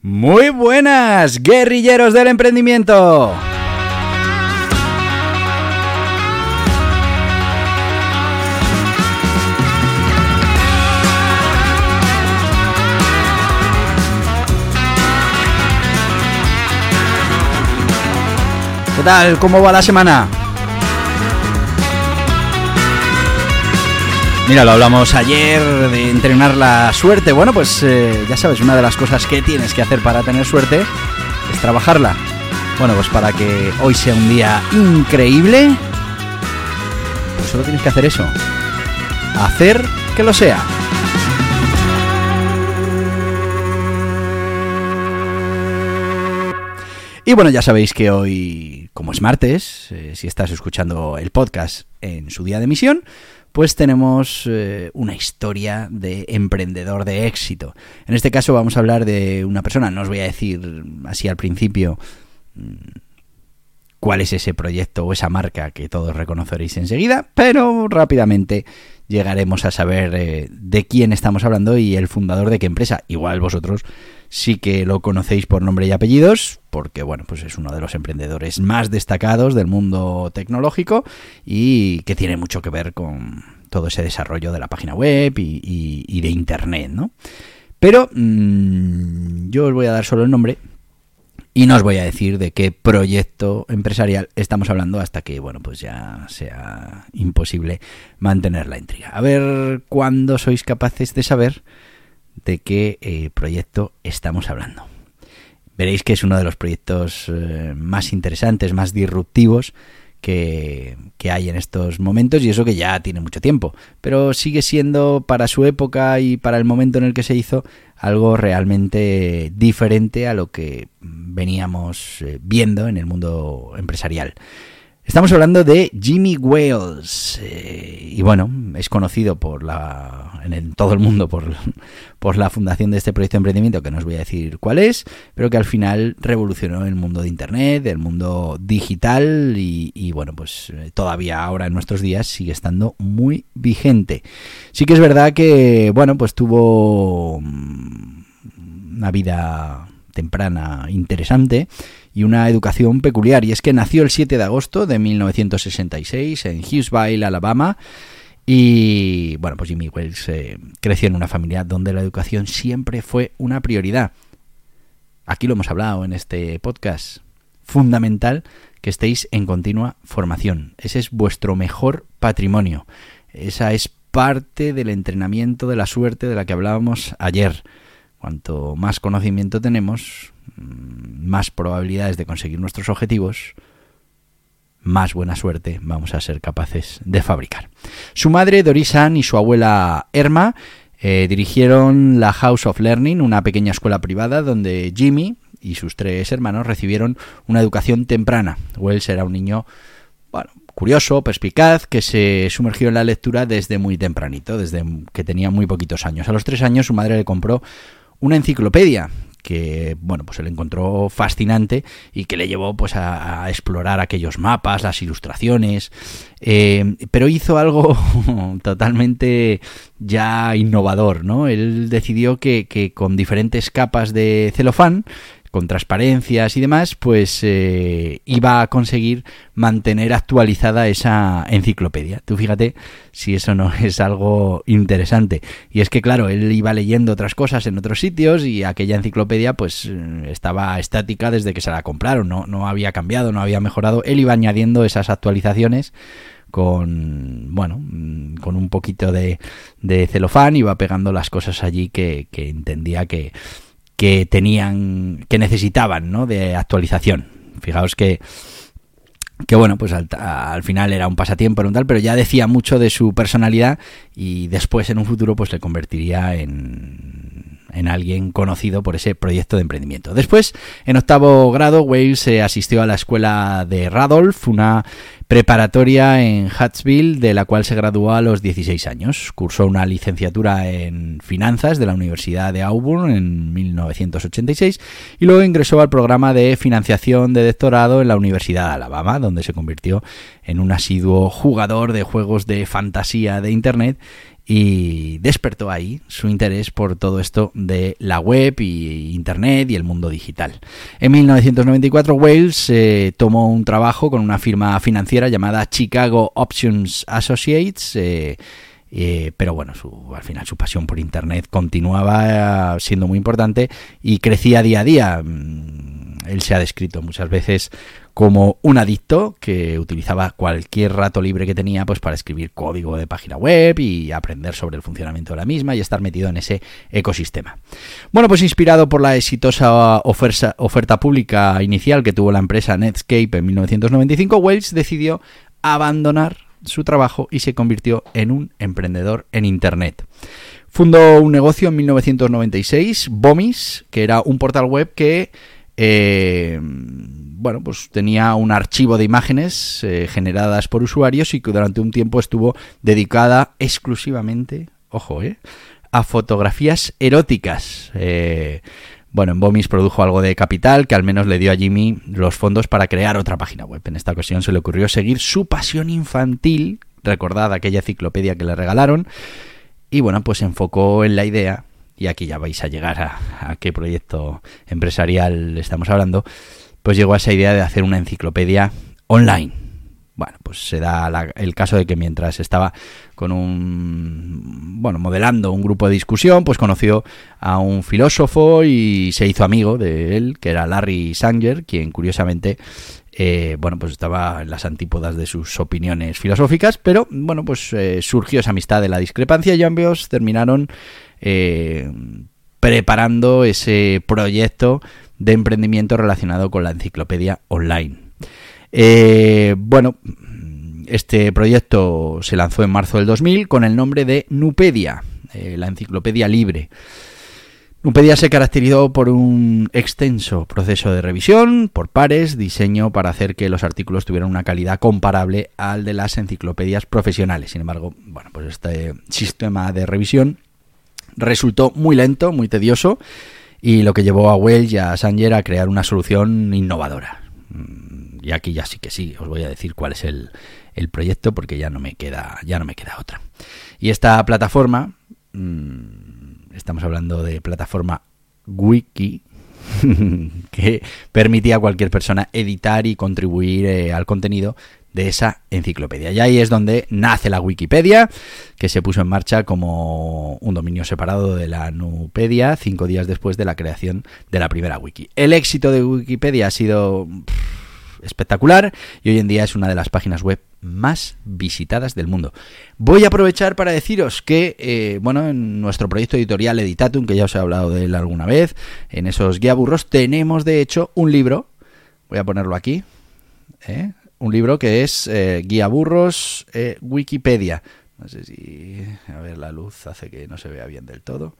Muy buenas, guerrilleros del emprendimiento. ¿Qué tal? ¿Cómo va la semana? Mira, lo hablamos ayer de entrenar la suerte. Bueno, pues eh, ya sabes, una de las cosas que tienes que hacer para tener suerte es trabajarla. Bueno, pues para que hoy sea un día increíble, pues solo tienes que hacer eso. Hacer que lo sea. Y bueno, ya sabéis que hoy, como es martes, eh, si estás escuchando el podcast en su día de emisión, pues tenemos eh, una historia de emprendedor de éxito. En este caso vamos a hablar de una persona, no os voy a decir así al principio mm, cuál es ese proyecto o esa marca que todos reconoceréis enseguida, pero rápidamente llegaremos a saber eh, de quién estamos hablando y el fundador de qué empresa. Igual vosotros sí que lo conocéis por nombre y apellidos, porque bueno, pues es uno de los emprendedores más destacados del mundo tecnológico y que tiene mucho que ver con todo ese desarrollo de la página web y, de internet, ¿no? Pero mm, yo os voy a dar solo el nombre y no os voy a decir de qué proyecto empresarial estamos hablando hasta que, bueno, pues ya sea imposible mantener la intriga. A ver cuándo sois capaces de saber de qué eh, proyecto estamos hablando. Veréis que es uno de los proyectos eh, más interesantes, más disruptivos que, que, hay en estos momentos y eso que ya tiene mucho tiempo, pero sigue siendo para su época y para el momento en el que se hizo algo realmente diferente a lo que veníamos eh, viendo en el mundo empresarial. Estamos hablando de Jimmy Wales eh, y bueno, es conocido por la en todo el mundo por, por la fundación de este proyecto de emprendimiento que no os voy a decir cuál es, pero que al final revolucionó el mundo de internet, el mundo digital y, y bueno, pues eh, todavía ahora en nuestros días sigue estando muy vigente. Sí que es verdad que bueno, pues tuvo mm, una vida temprana interesante y una educación peculiar. Y es que nació el 7 de agosto de 1966 en Hughesville, Alabama. Y bueno, pues Jimmy Wells eh, creció en una familia donde la educación siempre fue una prioridad. Aquí lo hemos hablado en este podcast. Fundamental que estéis en continua formación. Ese es vuestro mejor patrimonio. Esa es parte del entrenamiento de la suerte de la que hablábamos ayer. Cuanto más conocimiento tenemos, más probabilidades de conseguir nuestros objetivos, más buena suerte vamos a ser capaces de fabricar. Su madre, Dorisan, y su abuela, Erma, eh, dirigieron la House of Learning, una pequeña escuela privada donde Jimmy y sus tres hermanos recibieron una educación temprana. Wells era un niño bueno, curioso, perspicaz, que se sumergió en la lectura desde muy tempranito, desde que tenía muy poquitos años. A los tres años su madre le compró una enciclopedia que bueno pues él encontró fascinante y que le llevó pues a, explorar aquellos mapas las ilustraciones eh, pero hizo algo totalmente ya innovador no él decidió que, que con diferentes capas de celofán con transparencias y demás, pues eh, iba a conseguir mantener actualizada esa enciclopedia. Tú fíjate si eso no es algo interesante. Y es que, claro, él iba leyendo otras cosas en otros sitios y aquella enciclopedia pues eh, estaba estática desde que se la compraron, no, no había cambiado, no había mejorado. Él iba añadiendo esas actualizaciones con bueno con un poquito de, de celofán iba pegando las cosas allí que, que entendía que, que tenían, que necesitaban, ¿no? De actualización. Fijaos que que bueno, pues al, al, final era un pasatiempo, era un tal, pero ya decía mucho de su personalidad y después en un futuro pues le convertiría en, en alguien conocido por ese proyecto de emprendimiento. Después, en octavo grado, Wales se asistió a la escuela de Radolf, una preparatoria en Huntsville, de la cual se graduó a los 16 años. Cursó una licenciatura en finanzas de la Universidad de Auburn en 1986 y luego ingresó al programa de financiación de doctorado en la Universidad de Alabama, donde se convirtió en un asiduo jugador de juegos de fantasía de Internet y despertó ahí su interés por todo esto de la web y internet y el mundo digital. En 1994 Wales eh, tomó un trabajo con una firma financiera llamada Chicago Options Associates. Eh, eh, pero bueno, su, al final su pasión por Internet continuaba siendo muy importante y crecía día a día. Él se ha descrito muchas veces como un adicto que utilizaba cualquier rato libre que tenía pues para escribir código de página web y aprender sobre el funcionamiento de la misma y estar metido en ese ecosistema. Bueno, pues inspirado por la exitosa oferta, oferta pública inicial que tuvo la empresa Netscape en 1995, Wells decidió abandonar su trabajo y se convirtió en un emprendedor en Internet. Fundó un negocio en 1996, Bomis, que era un portal web que eh, bueno, pues tenía un archivo de imágenes eh, generadas por usuarios y que durante un tiempo estuvo dedicada exclusivamente, ojo, eh, a fotografías eróticas. Eh, bueno, en Bomis produjo algo de capital que al menos le dio a Jimmy los fondos para crear otra página web. En esta ocasión se le ocurrió seguir su pasión infantil, recordad aquella enciclopedia que le regalaron, y bueno, pues se enfocó en la idea, y aquí ya vais a llegar a, qué proyecto empresarial estamos hablando, pues llegó a esa idea de hacer una enciclopedia online. Bueno, pues se da el caso de que mientras estaba con un, bueno, modelando un grupo de discusión, pues conoció a un filósofo y se hizo amigo de él, que era Larry Sanger, quien curiosamente, eh, bueno, pues estaba en las antípodas de sus opiniones filosóficas, pero bueno, pues eh, surgió esa amistad de la discrepancia y ambos terminaron eh, preparando ese proyecto de emprendimiento relacionado con la enciclopedia online. Eh, bueno, este proyecto se lanzó en marzo del 2000 con el nombre de Nupedia, eh, la enciclopedia libre. Nupedia se caracterizó por un extenso proceso de revisión por pares, diseño para hacer que los artículos tuvieran una calidad comparable al de las enciclopedias profesionales. Sin embargo, bueno, pues este sistema de revisión resultó muy lento, muy tedioso y lo que llevó a Wells y a Sanger a crear una solución innovadora. Mm, y aquí ya sí que sí, os voy a decir cuál es el, el proyecto porque ya no me queda, ya no me queda otra. Y esta plataforma, mm, estamos hablando de plataforma Wiki, que permitía a cualquier persona editar y contribuir eh, al contenido de esa enciclopedia. Y ahí es donde nace la Wikipedia, que se puso en marcha como un dominio separado de la Nupedia cinco días después de la creación de la primera wiki. El éxito de Wikipedia ha sido espectacular y hoy en día es una de las páginas web más visitadas del mundo. Voy a aprovechar para deciros que, eh, bueno, en nuestro proyecto editorial Editatum, que ya os he hablado de él alguna vez, en esos guía burros tenemos de hecho un libro, voy a ponerlo aquí, ¿eh? Un libro que es eh, Guía Burros eh, Wikipedia. No sé si... A ver, la luz hace que no se vea bien del todo.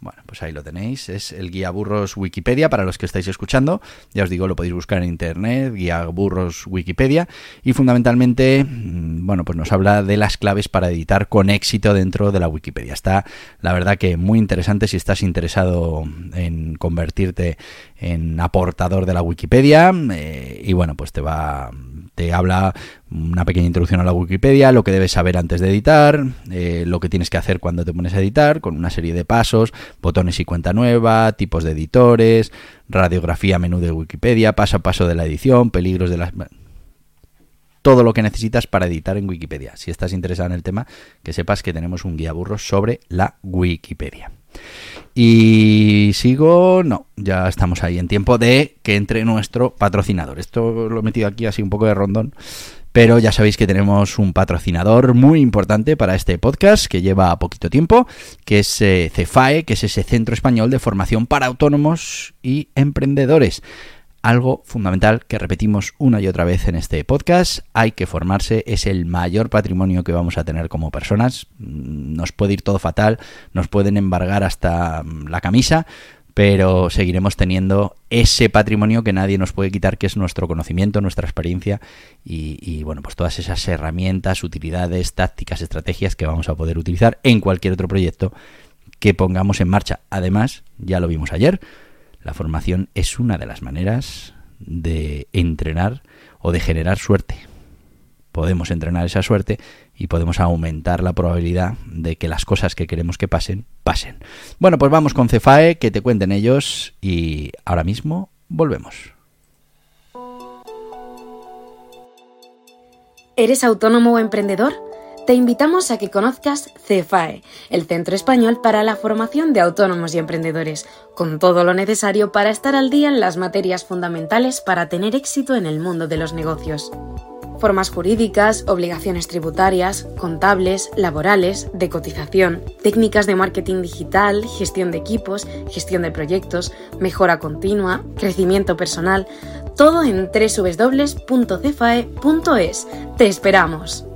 Bueno, pues ahí lo tenéis. Es el guía burros Wikipedia para los que estáis escuchando. Ya os digo, lo podéis buscar en internet, guía burros Wikipedia. Y fundamentalmente, mm, bueno, pues nos habla de las claves para editar con éxito dentro de la Wikipedia. Está, la verdad, que muy interesante si estás interesado en convertirte en aportador de la Wikipedia. Eh, y bueno, pues te va te habla una pequeña introducción a la Wikipedia, lo que debes saber antes de editar, eh, lo que tienes que hacer cuando te pones a editar, con una serie de pasos, botones y cuenta nueva, tipos de editores, radiografía menú de Wikipedia, paso a paso de la edición, peligros de las... Todo lo que necesitas para editar en Wikipedia. Si estás interesado en el tema, que sepas que tenemos un guía burro sobre la Wikipedia. Y sigo, no, ya estamos ahí en tiempo de que entre nuestro patrocinador. Esto lo he metido aquí así un poco de rondón, pero ya sabéis que tenemos un patrocinador muy importante para este podcast que lleva poquito tiempo, que es eh, CEFAE, que es ese Centro Español de Formación para Autónomos y Emprendedores. algo fundamental que repetimos una y otra vez en este podcast. Hay que formarse, es el mayor patrimonio que vamos a tener como personas. Mm, nos puede ir todo fatal, nos pueden embargar hasta mm, la camisa, pero seguiremos teniendo ese patrimonio que nadie nos puede quitar, que es nuestro conocimiento, nuestra experiencia y, bueno, pues todas esas herramientas, utilidades, tácticas, estrategias que vamos a poder utilizar en cualquier otro proyecto que pongamos en marcha. Además, ya lo vimos ayer, la formación es una de las maneras de entrenar o de generar suerte. Podemos entrenar esa suerte y podemos aumentar la probabilidad de que las cosas que queremos que pasen, pasen. Bueno, pues vamos con Cefae, que te cuenten ellos y ahora mismo volvemos. ¿Eres autónomo o emprendedor? te invitamos a que conozcas CEFAE, el Centro Español para la Formación de Autónomos y Emprendedores, con todo lo necesario para estar al día en las materias fundamentales para tener éxito en el mundo de los negocios. Formas jurídicas, obligaciones tributarias, contables, laborales, de cotización, técnicas de marketing digital, gestión de equipos, gestión de proyectos, mejora continua, crecimiento personal, todo en www.cefae.es. ¡Te esperamos!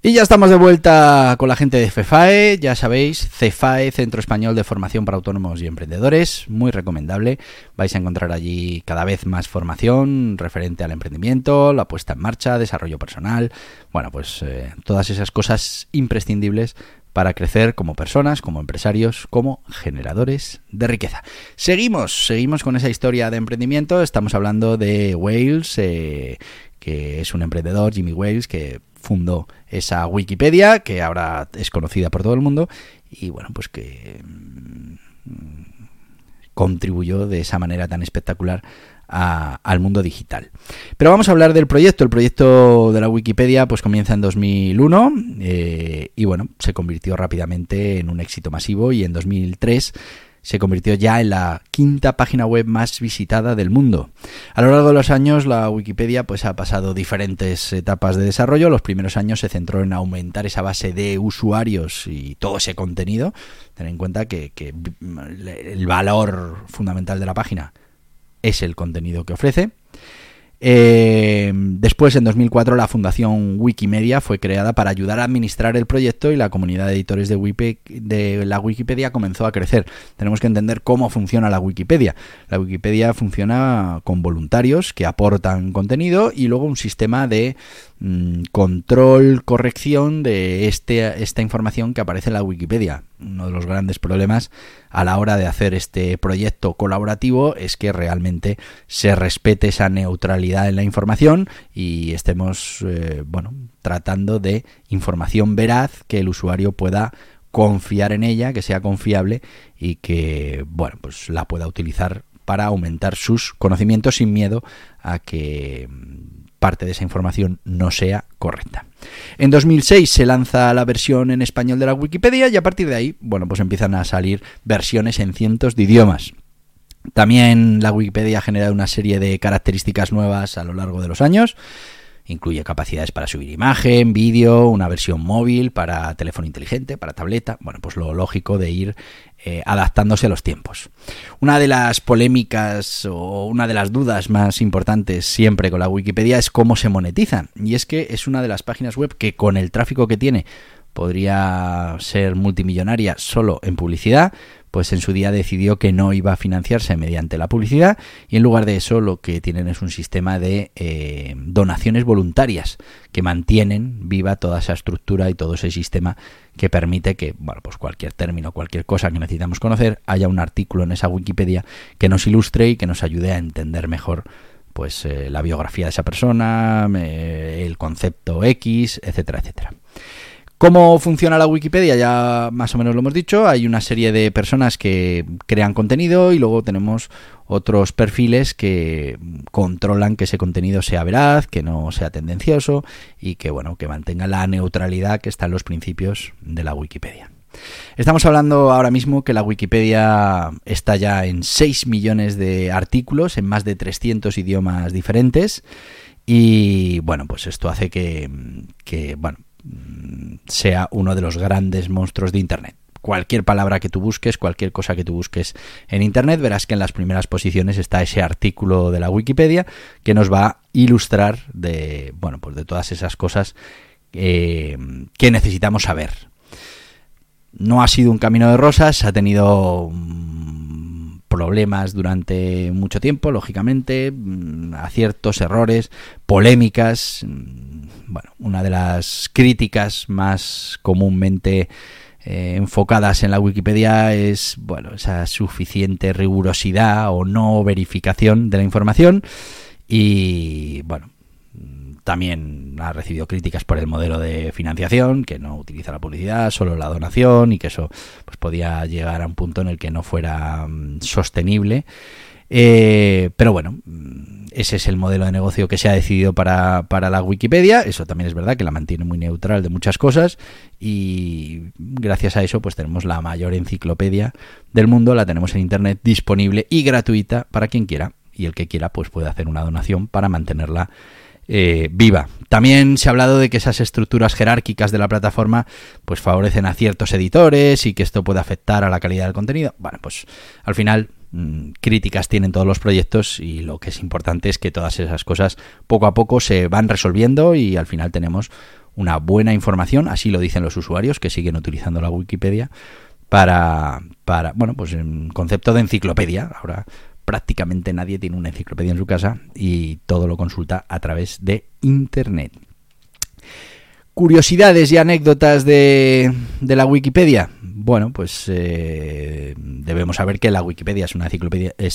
Y ya estamos de vuelta con la gente de CEFAE, ya sabéis, CEFAE, Centro Español de Formación para Autónomos y Emprendedores, muy recomendable. Vais a encontrar allí cada vez más formación referente al emprendimiento, la puesta en marcha, desarrollo personal, bueno, pues eh, todas esas cosas imprescindibles para crecer como personas, como empresarios, como generadores de riqueza. Seguimos, seguimos con esa historia de emprendimiento, estamos hablando de Wales, eh, que es un emprendedor, Jimmy Wales, que fundó esa Wikipedia, que ahora es conocida por todo el mundo, y bueno, pues que mm, contribuyó de esa manera tan espectacular al mundo digital. Pero vamos a hablar del proyecto. El proyecto de la Wikipedia pues comienza en 2001 eh, y bueno, se convirtió rápidamente en un éxito masivo y en 2003 se convirtió ya en la quinta página web más visitada del mundo. A lo largo de los años la Wikipedia pues ha pasado diferentes etapas de desarrollo. Los primeros años se centró en aumentar esa base de usuarios y todo ese contenido. Ten en cuenta que, que el valor fundamental de la página es el contenido que ofrece. Eh, después, en 2004, la Fundación Wikimedia fue creada para ayudar a administrar el proyecto y la comunidad de editores de, de, la Wikipedia comenzó a crecer. Tenemos que entender cómo funciona la Wikipedia. La Wikipedia funciona con voluntarios que aportan contenido y luego un sistema de control, corrección de este, esta información que aparece en la Wikipedia. Uno de los grandes problemas a la hora de hacer este proyecto colaborativo es que realmente se respete esa neutralidad en la información y estemos eh, bueno, tratando de información veraz que el usuario pueda confiar en ella, que sea confiable y que bueno, pues la pueda utilizar para aumentar sus conocimientos sin miedo a que parte de esa información no sea correcta. En 2006 se lanza la versión en español de la Wikipedia y a partir de ahí, bueno, pues empiezan a salir versiones en cientos de idiomas. También la Wikipedia ha generado una serie de características nuevas a lo largo de los años. Incluye capacidades para subir imagen, vídeo, una versión móvil para teléfono inteligente, para tableta. Bueno, pues lo lógico de ir eh, adaptándose a los tiempos. Una de las polémicas o una de las dudas más importantes siempre con la Wikipedia es cómo se monetiza. Y es que es una de las páginas web que con el tráfico que tiene podría ser multimillonaria solo en publicidad, pues en su día decidió que no iba a financiarse mediante la publicidad y en lugar de eso lo que tienen es un sistema de eh, donaciones voluntarias que mantienen viva toda esa estructura y todo ese sistema que permite que, bueno, pues cualquier término, cualquier cosa que necesitamos conocer, haya un artículo en esa Wikipedia que nos ilustre y que nos ayude a entender mejor pues eh, la biografía de esa persona, eh, el concepto X, etcétera, etcétera. ¿Cómo funciona la Wikipedia? Ya más o menos lo hemos dicho. Hay una serie de personas que crean contenido y luego tenemos otros perfiles que controlan que ese contenido sea veraz, que no sea tendencioso y que bueno, que mantenga la neutralidad que está en los principios de la Wikipedia. Estamos hablando ahora mismo que la Wikipedia está ya en 6 millones de artículos en más de 300 idiomas diferentes y bueno, pues esto hace que, que bueno, sea uno de los grandes monstruos de Internet. cualquier palabra que tú busques, cualquier cosa que tú busques en Internet, verás que en las primeras posiciones está ese artículo de la Wikipedia que nos va a ilustrar de, bueno, pues de todas esas cosas eh, que necesitamos saber. No ha sido un camino de rosas, ha tenido mm, problemas durante mucho tiempo, lógicamente, mm, aciertos, errores, polémicas. Mm, bueno, una de las críticas más comúnmente eh, enfocadas en la Wikipedia es bueno esa suficiente rigurosidad o no verificación de la información y bueno también ha recibido críticas por el modelo de financiación, que no utiliza la publicidad, solo la donación y que eso pues podía llegar a un punto en el que no fuera mm, sostenible. Eh, pero bueno, mm, ese es el modelo de negocio que se ha decidido para, para, la Wikipedia. Eso también es verdad que la mantiene muy neutral de muchas cosas y gracias a eso pues tenemos la mayor enciclopedia del mundo, la tenemos en internet disponible y gratuita para quien quiera y el que quiera pues puede hacer una donación para mantenerla eh, viva. También se ha hablado de que esas estructuras jerárquicas de la plataforma pues favorecen a ciertos editores y que esto puede afectar a la calidad del contenido. Bueno, pues al final mm, críticas tienen todos los proyectos y lo que es importante es que todas esas cosas poco a poco se van resolviendo y al final tenemos una buena información, así lo dicen los usuarios que siguen utilizando la Wikipedia para, para bueno, pues en concepto de enciclopedia. Ahora prácticamente nadie tiene una enciclopedia en su casa y todo lo consulta a través de Internet. Curiosidades y anécdotas de, la Wikipedia. Bueno, pues eh, debemos saber que la Wikipedia es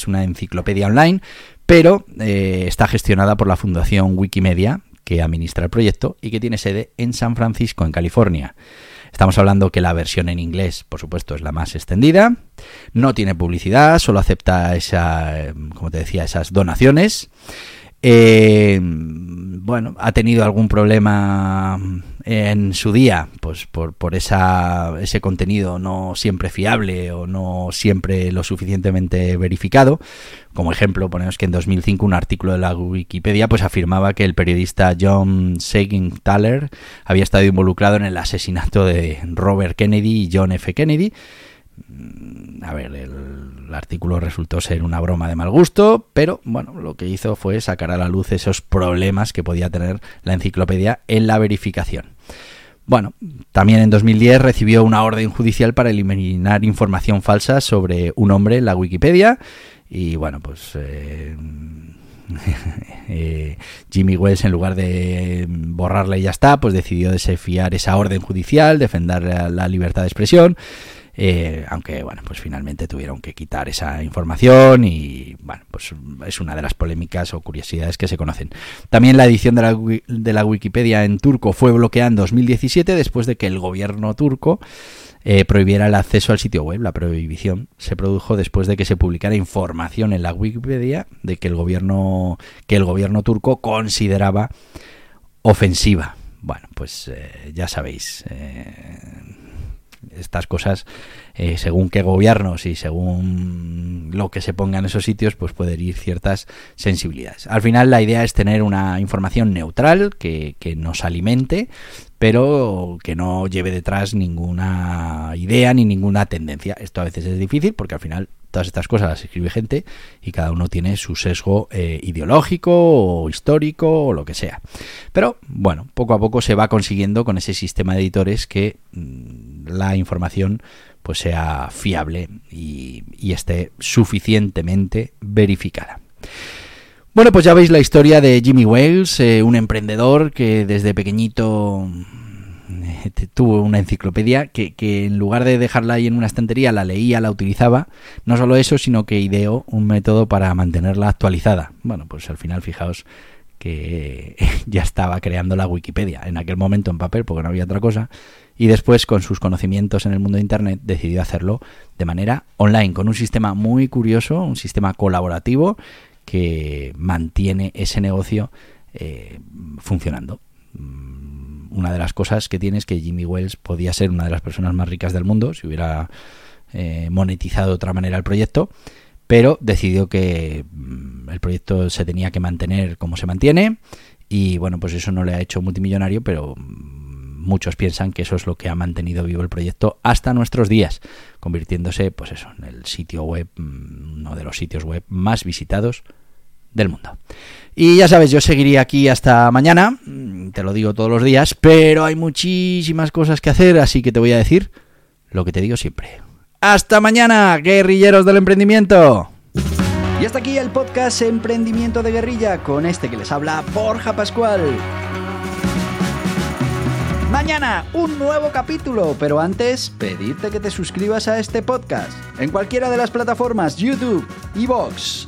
una enciclopedia, online, pero eh, está gestionada por la Fundación Wikimedia, que administra el proyecto y que tiene sede en San Francisco, en California. Estamos hablando que la versión en inglés, por supuesto, es la más extendida. No tiene publicidad, solo acepta esa, como te decía, esas donaciones. Eh, bueno, ha tenido algún problema en su día, pues por, por esa, ese contenido no siempre fiable o no siempre lo suficientemente verificado. Como ejemplo, ponemos que en 2005 un artículo de la Wikipedia pues afirmaba que el periodista John Thaler había estado involucrado en el asesinato de Robert Kennedy y John F. Kennedy. Mm, a ver, el artículo resultó ser una broma de mal gusto, pero bueno, lo que hizo fue sacar a la luz esos problemas que podía tener la enciclopedia en la verificación. Bueno, también en 2010 recibió una orden judicial para eliminar información falsa sobre un hombre en la Wikipedia y bueno, pues eh, eh, Jimmy Wells en lugar de borrarla y ya está, pues decidió desafiar esa orden judicial, defender la libertad de expresión eh, aunque bueno, pues finalmente tuvieron que quitar esa información y bueno, pues es una de las polémicas o curiosidades que se conocen. También la edición de la, Wikipedia en turco fue bloqueada en 2017 después de que el gobierno turco eh, prohibiera el acceso al sitio web. La prohibición se produjo después de que se publicara información en la Wikipedia de que el gobierno que el gobierno turco consideraba ofensiva. Bueno, pues eh, ya sabéis, estas cosas, eh, según qué gobiernos y según lo que se ponga en esos sitios, pues puede ir ciertas sensibilidades. Al final la idea es tener una información neutral que, que nos alimente, pero que no lleve detrás ninguna idea ni ninguna tendencia. Esto a veces es difícil porque al final todas estas cosas las escribe gente y cada uno tiene su sesgo eh, ideológico o histórico o lo que sea. Pero bueno, poco a poco se va consiguiendo con ese sistema de editores que mm, la información pues sea fiable y, esté suficientemente verificada. Bueno, pues ya veis la historia de Jimmy Wales, eh, un emprendedor que desde pequeñito tuvo una enciclopedia que, que, en lugar de dejarla ahí en una estantería, la leía, la utilizaba. No solo eso, sino que ideó un método para mantenerla actualizada. Bueno, pues al final, fijaos que ya estaba creando la Wikipedia, en aquel momento en papel, porque no había otra cosa, y después, con sus conocimientos en el mundo de Internet, decidió hacerlo de manera online, con un sistema muy curioso, un sistema colaborativo que mantiene ese negocio eh, funcionando una de las cosas que tiene es que Jimmy Wells podía ser una de las personas más ricas del mundo si hubiera eh, monetizado de otra manera el proyecto, pero decidió que mm, el proyecto se tenía que mantener como se mantiene y bueno, pues eso no le ha hecho multimillonario, pero mm, muchos piensan que eso es lo que ha mantenido vivo el proyecto hasta nuestros días, convirtiéndose, pues eso, en el sitio web, mm, uno de los sitios web más visitados del mundo. Y ya sabes, yo seguiría aquí hasta mañana, mm, te lo digo todos los días, pero hay muchísimas cosas que hacer, así que te voy a decir lo que te digo siempre. Hasta mañana, guerrilleros del emprendimiento. Y hasta aquí el podcast Emprendimiento de Guerrilla con este que les habla Borja Pascual. Mañana un nuevo capítulo, pero antes pedirte que te suscribas a este podcast en cualquiera de las plataformas YouTube, Evox,